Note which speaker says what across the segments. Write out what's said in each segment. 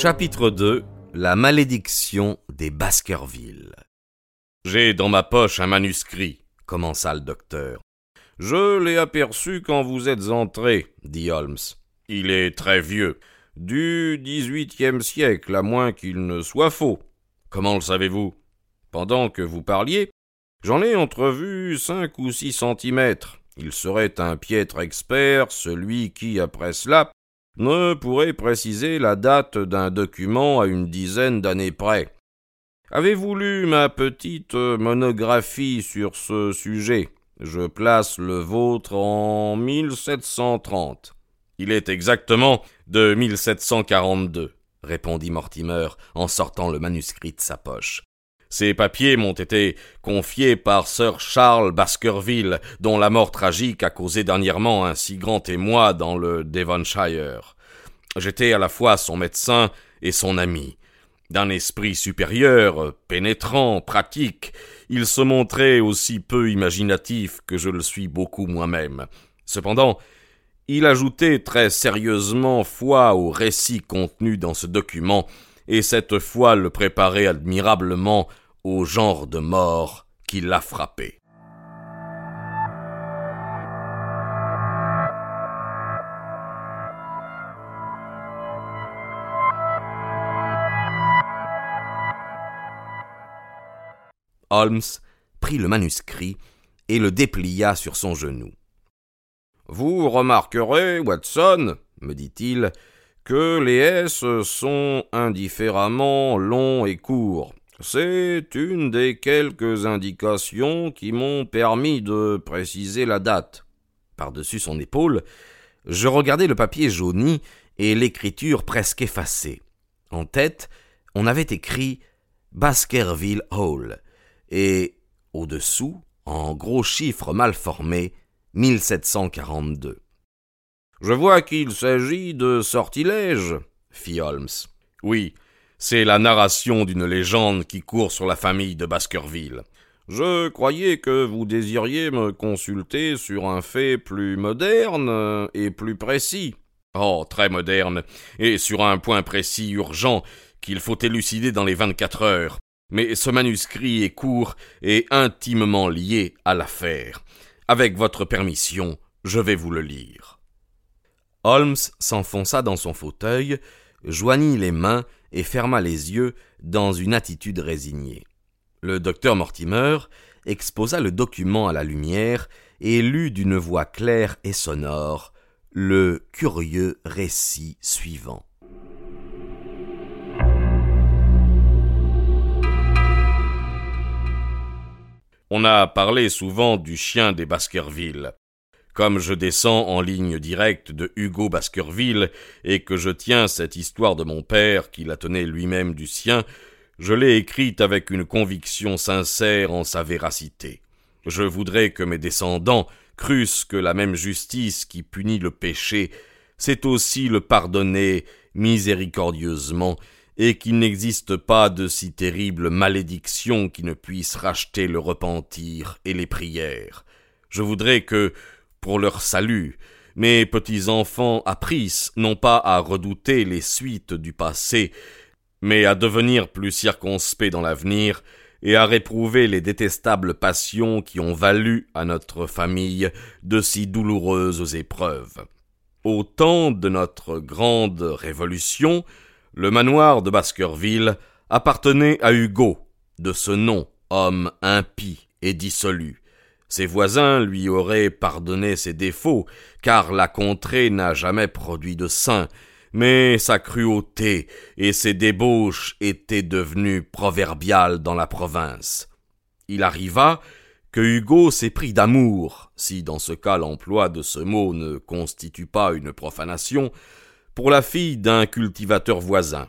Speaker 1: Chapitre 2 La malédiction des Baskerville.
Speaker 2: J'ai dans ma poche un manuscrit, commença le docteur. Je l'ai aperçu quand vous êtes entré, dit Holmes. Il est très vieux, du dix-huitième siècle, à moins qu'il ne soit faux. Comment le savez-vous? Pendant que vous parliez, j'en ai entrevu cinq ou six centimètres. Il serait un piètre expert, celui qui, après cela, ne pourrait préciser la date d'un document à une dizaine d'années près. Avez-vous lu ma petite monographie sur ce sujet? Je place le vôtre en 1730. Il est exactement de 1742, répondit Mortimer en sortant le manuscrit de sa poche. Ces papiers m'ont été confiés par Sir Charles Baskerville, dont la mort tragique a causé dernièrement un si grand émoi dans le Devonshire. J'étais à la fois son médecin et son ami. D'un esprit supérieur, pénétrant, pratique, il se montrait aussi peu imaginatif que je le suis beaucoup moi-même. Cependant, il ajoutait très sérieusement foi au récit contenu dans ce document, et cette foi le préparait admirablement au genre de mort qui l'a frappé.
Speaker 1: Holmes prit le manuscrit et le déplia sur son genou.
Speaker 2: Vous remarquerez, Watson, me dit-il, que les S sont indifféremment longs et courts. C'est une des quelques indications qui m'ont permis de préciser la date.
Speaker 1: Par-dessus son épaule, je regardais le papier jauni et l'écriture presque effacée. En tête, on avait écrit Baskerville Hall et au-dessous, en gros chiffres mal formés, 1742.
Speaker 2: Je vois qu'il s'agit de sortilèges, fit Holmes. Oui, c'est la narration d'une légende qui court sur la famille de Baskerville. Je croyais que vous désiriez me consulter sur un fait plus moderne et plus précis. Oh, très moderne, et sur un point précis urgent qu'il faut élucider dans les vingt-quatre heures. Mais ce manuscrit est court et intimement lié à l'affaire. Avec votre permission, je vais vous le lire.
Speaker 1: Holmes s'enfonça dans son fauteuil, joignit les mains et ferma les yeux dans une attitude résignée. Le docteur Mortimer exposa le document à la lumière et lut d'une voix claire et sonore le curieux récit suivant.
Speaker 2: On a parlé souvent du chien des Baskerville. Comme je descends en ligne directe de Hugo Baskerville et que je tiens cette histoire de mon père qui la tenait lui-même du sien, je l'ai écrite avec une conviction sincère en sa véracité. Je voudrais que mes descendants crussent que la même justice qui punit le péché sait aussi le pardonner miséricordieusement et qu'il n'existe pas de si terrible malédiction qui ne puisse racheter le repentir et les prières. Je voudrais que, pour leur salut, mes petits enfants apprissent non pas à redouter les suites du passé, mais à devenir plus circonspects dans l'avenir, et à réprouver les détestables passions qui ont valu à notre famille de si douloureuses épreuves. Au temps de notre grande révolution, le manoir de Baskerville appartenait à Hugo, de ce nom, homme impie et dissolu. Ses voisins lui auraient pardonné ses défauts, car la contrée n'a jamais produit de saints, mais sa cruauté et ses débauches étaient devenues proverbiales dans la province. Il arriva
Speaker 1: que Hugo s'est pris d'amour, si dans ce cas l'emploi de ce mot ne constitue pas une profanation, pour la fille d'un cultivateur voisin.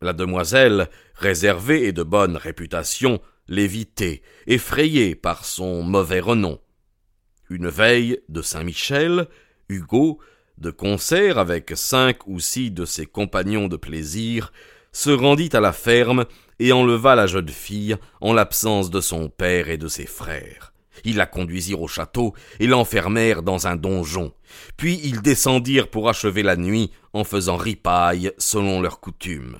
Speaker 1: La demoiselle, réservée et de bonne réputation, l'évitait, effrayée par son mauvais renom. Une veille de Saint-Michel, Hugo, de concert avec cinq ou six de ses compagnons de plaisir, se rendit à la ferme et enleva la jeune fille en l'absence de son père et de ses frères. Ils la conduisirent au château et l'enfermèrent dans un donjon. Puis ils descendirent pour achever la nuit en faisant ripaille selon leur coutume.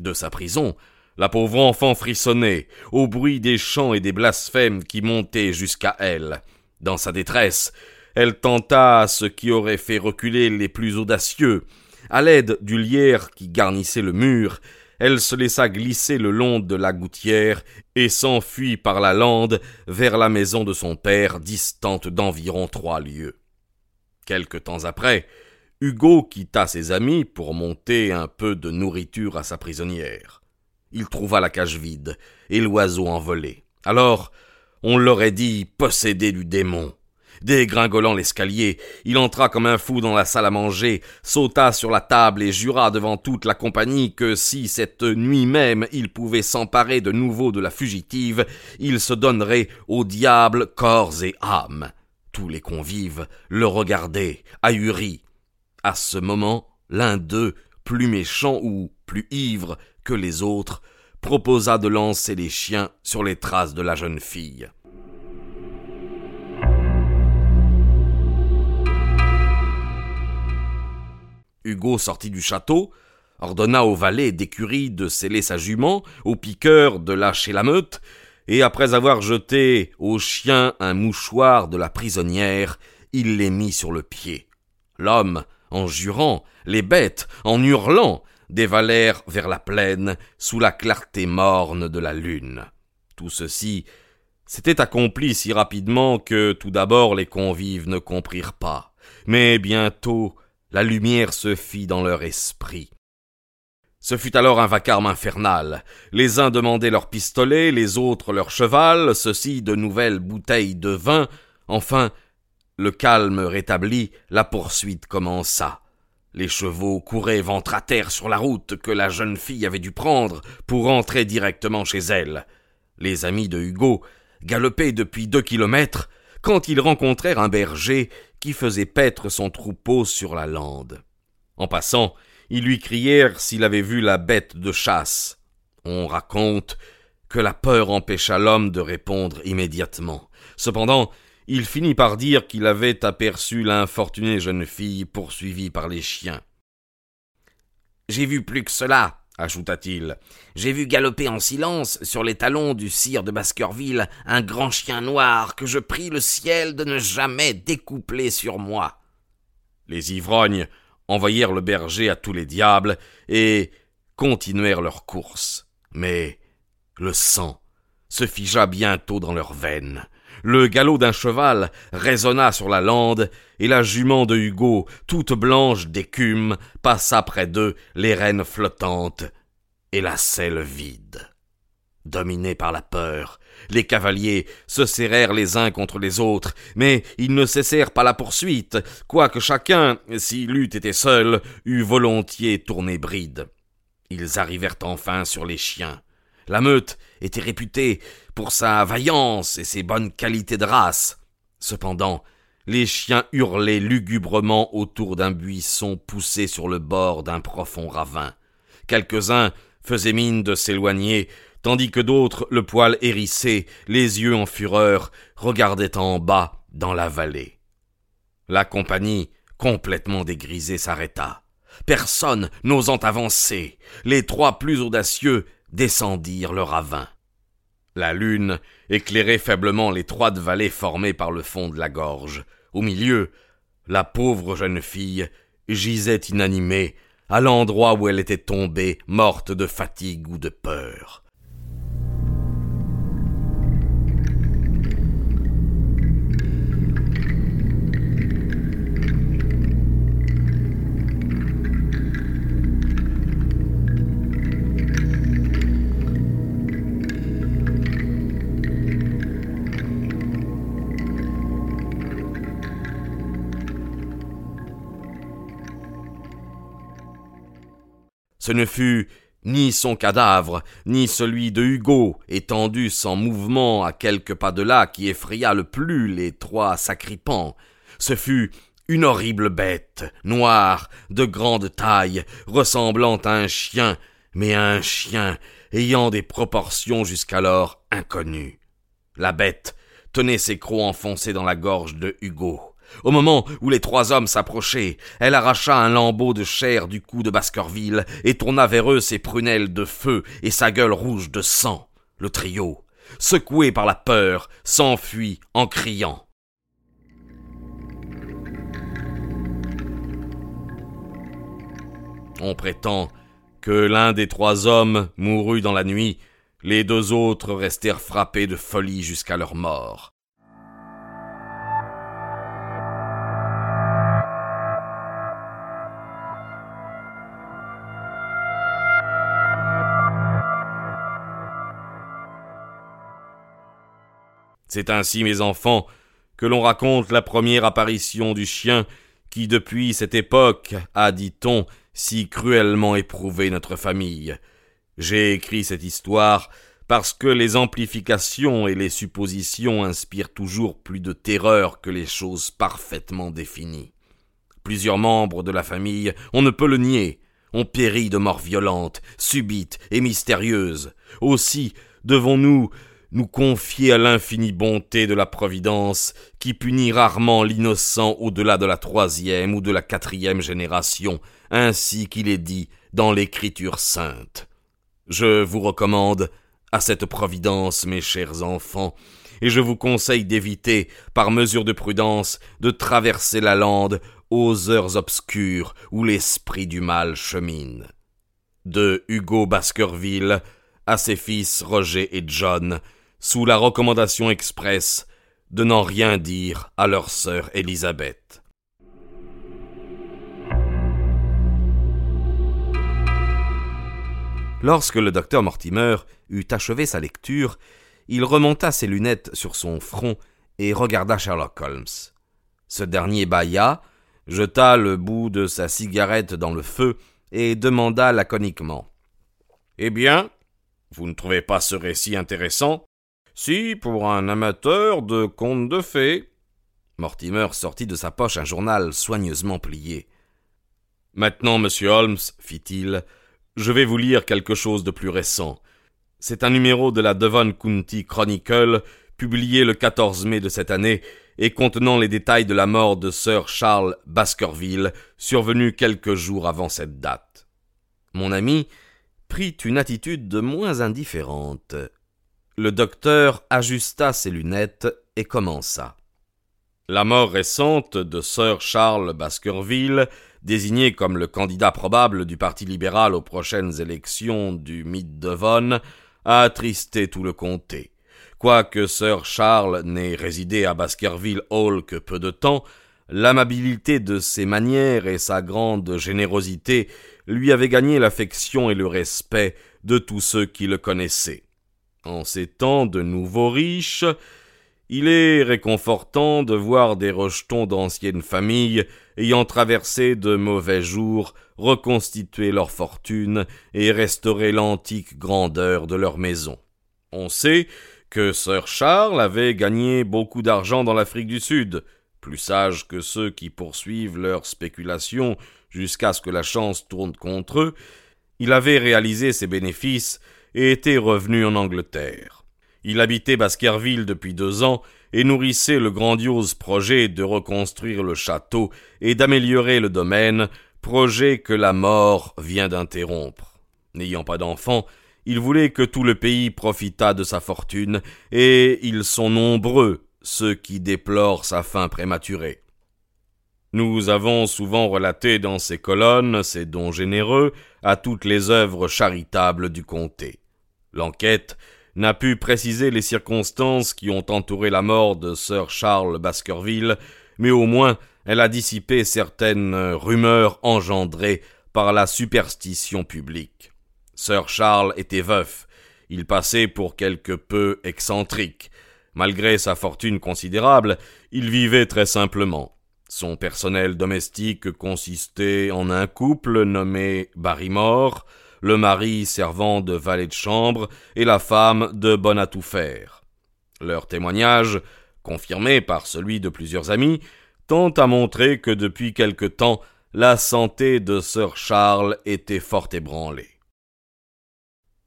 Speaker 1: De sa prison, la pauvre enfant frissonnait au bruit des chants et des blasphèmes qui montaient jusqu'à elle. Dans sa détresse, elle tenta ce qui aurait fait reculer les plus audacieux. À l'aide du lierre qui garnissait le mur, elle se laissa glisser le long de la gouttière et s'enfuit par la lande vers la maison de son père, distante d'environ trois lieues. Quelque temps après, Hugo quitta ses amis pour monter un peu de nourriture à sa prisonnière. Il trouva la cage vide et l'oiseau envolé. Alors, on l'aurait dit possédé du démon. Dégringolant l'escalier, il entra comme un fou dans la salle à manger, sauta sur la table et jura devant toute la compagnie que si cette nuit même il pouvait s'emparer de nouveau de la fugitive, il se donnerait au diable corps et âme. Tous les convives le regardaient, ahuris. À ce moment, l'un d'eux, plus méchant ou plus ivre que les autres, proposa de lancer les chiens sur les traces de la jeune fille. Hugo sortit du château, ordonna au valet d'écurie de sceller sa jument, au piqueur de lâcher la meute, et après avoir jeté au chien un mouchoir de la prisonnière, il les mit sur le pied. L'homme, en jurant, les bêtes, en hurlant, dévalèrent vers la plaine sous la clarté morne de la lune. Tout ceci s'était accompli si rapidement que tout d'abord les convives ne comprirent pas. Mais bientôt la lumière se fit dans leur esprit. Ce fut alors un vacarme infernal. Les uns demandaient leur pistolet, les autres leur cheval, ceux-ci de nouvelles bouteilles de vin. Enfin, le calme rétabli, la poursuite commença. Les chevaux couraient ventre à terre sur la route que la jeune fille avait dû prendre pour entrer directement chez elle. Les amis de Hugo galopaient depuis deux kilomètres quand ils rencontrèrent un berger qui faisait paître son troupeau sur la lande. En passant, ils lui crièrent s'il avait vu la bête de chasse. On raconte que la peur empêcha l'homme de répondre immédiatement. Cependant, il finit par dire qu'il avait aperçu l'infortunée jeune fille poursuivie par les chiens. J'ai vu plus que cela, ajouta-t-il. J'ai vu galoper en silence sur les talons du sire de Baskerville un grand chien noir que je prie le ciel de ne jamais découpler sur moi. Les ivrognes envoyèrent le berger à tous les diables et continuèrent leur course. Mais le sang se figea bientôt dans leurs veines. Le galop d'un cheval résonna sur la lande, et la jument de Hugo, toute blanche d'écume, passa près d'eux, les rênes flottantes et la selle vide. Dominés par la peur, les cavaliers se serrèrent les uns contre les autres, mais ils ne cessèrent pas la poursuite, quoique chacun, s'il eût été seul, eût volontiers tourné bride. Ils arrivèrent enfin sur les chiens. La meute était réputée pour sa vaillance et ses bonnes qualités de race. Cependant, les chiens hurlaient lugubrement autour d'un buisson poussé sur le bord d'un profond ravin. Quelques-uns faisaient mine de s'éloigner, tandis que d'autres, le poil hérissé, les yeux en fureur, regardaient en bas dans la vallée. La compagnie, complètement dégrisée, s'arrêta. Personne n'osant avancer, les trois plus audacieux descendirent le ravin. La lune éclairait faiblement l'étroite vallée formée par le fond de la gorge. Au milieu, la pauvre jeune fille gisait inanimée à l'endroit où elle était tombée, morte de fatigue ou de peur. Ce ne fut ni son cadavre, ni celui de Hugo, étendu sans mouvement à quelques pas de là, qui effraya le plus les trois sacripants. Ce fut une horrible bête, noire, de grande taille, ressemblant à un chien, mais à un chien ayant des proportions jusqu'alors inconnues. La bête tenait ses crocs enfoncés dans la gorge de Hugo. Au moment où les trois hommes s'approchaient, elle arracha un lambeau de chair du cou de Baskerville et tourna vers eux ses prunelles de feu et sa gueule rouge de sang. Le trio, secoué par la peur, s'enfuit en criant. On prétend que l'un des trois hommes mourut dans la nuit, les deux autres restèrent frappés de folie jusqu'à leur mort. C'est ainsi, mes enfants, que l'on raconte la première apparition du chien qui, depuis cette époque, a, dit-on, si cruellement éprouvé notre famille. J'ai écrit cette histoire parce que les amplifications et les suppositions inspirent toujours plus de terreur que les choses parfaitement définies. Plusieurs membres de la famille, on ne peut le nier, ont péri de mort violente, subite et mystérieuse. Aussi devons-nous nous confier à l'infinie bonté de la Providence, qui punit rarement l'innocent au-delà de la troisième ou de la quatrième génération, ainsi qu'il est dit dans l'Écriture sainte. Je vous recommande à cette Providence, mes chers enfants, et je vous conseille d'éviter, par mesure de prudence, de traverser la lande aux heures obscures où l'esprit du mal chemine. De Hugo Baskerville à ses fils Roger et John, sous la recommandation expresse de n'en rien dire à leur sœur Élisabeth. Lorsque le docteur Mortimer eut achevé sa lecture, il remonta ses lunettes sur son front et regarda Sherlock Holmes. Ce dernier bâilla, jeta le bout de sa cigarette dans le feu et demanda laconiquement. Eh bien, vous ne trouvez pas ce récit intéressant? Si, pour un amateur de contes de fées. Mortimer sortit de sa poche un journal soigneusement plié. Maintenant, monsieur Holmes, fit-il, je vais vous lire quelque chose de plus récent. C'est un numéro de la Devon County Chronicle, publié le 14 mai de cette année, et contenant les détails de la mort de Sir Charles Baskerville, survenu quelques jours avant cette date. Mon ami prit une attitude de moins indifférente. Le docteur ajusta ses lunettes et commença. La mort récente de Sir Charles Baskerville, désigné comme le candidat probable du Parti libéral aux prochaines élections du Mid-Devon, a attristé tout le comté. Quoique Sir Charles n'ait résidé à Baskerville Hall que peu de temps, l'amabilité de ses manières et sa grande générosité lui avaient gagné l'affection et le respect de tous ceux qui le connaissaient. En ces temps de nouveaux riches, il est réconfortant de voir des rejetons d'anciennes familles ayant traversé de mauvais jours reconstituer leur fortune et restaurer l'antique grandeur de leur maison. On sait que Sir Charles avait gagné beaucoup d'argent dans l'Afrique du Sud, plus sage que ceux qui poursuivent leurs spéculations jusqu'à ce que la chance tourne contre eux, il avait réalisé ses bénéfices et était revenu en Angleterre. Il habitait Baskerville depuis deux ans et nourrissait le grandiose projet de reconstruire le château et d'améliorer le domaine, projet que la mort vient d'interrompre. N'ayant pas d'enfants, il voulait que tout le pays profitât de sa fortune, et ils sont nombreux ceux qui déplorent sa fin prématurée. Nous avons souvent relaté dans ces colonnes ces dons généreux à toutes les œuvres charitables du comté. L'enquête n'a pu préciser les circonstances qui ont entouré la mort de Sir Charles Baskerville, mais au moins elle a dissipé certaines rumeurs engendrées par la superstition publique. Sir Charles était veuf, il passait pour quelque peu excentrique. Malgré sa fortune considérable, il vivait très simplement.
Speaker 2: Son personnel domestique consistait en un couple nommé Barrymore, le mari servant de valet de chambre et la femme de bonne à tout faire. Leur témoignage, confirmé par celui de plusieurs amis, tend à montrer que depuis quelque temps la santé de sir Charles était fort ébranlée.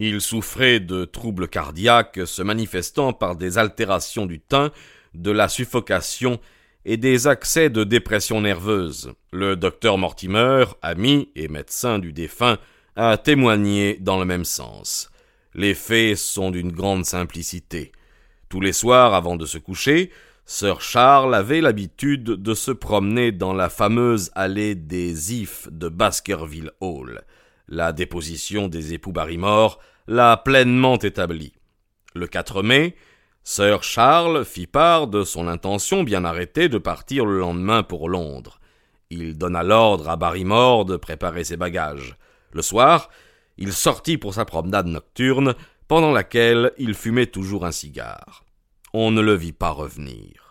Speaker 2: Il souffrait de troubles cardiaques se manifestant par des altérations du teint, de la suffocation et des accès de dépression nerveuse. Le docteur Mortimer, ami et médecin du défunt, a témoigné dans le même sens. Les faits sont d'une grande simplicité. Tous les soirs avant de se coucher, Sir Charles avait l'habitude de se promener dans la fameuse allée des Ifs de Baskerville Hall. La déposition des époux Barrymore l'a pleinement établi. Le 4 mai, Sir Charles fit part de son intention bien arrêtée de partir le lendemain pour Londres. Il donna l'ordre à Barrymore de préparer ses bagages. Le soir, il sortit pour sa promenade nocturne, pendant laquelle il fumait toujours un cigare. On ne le vit pas revenir.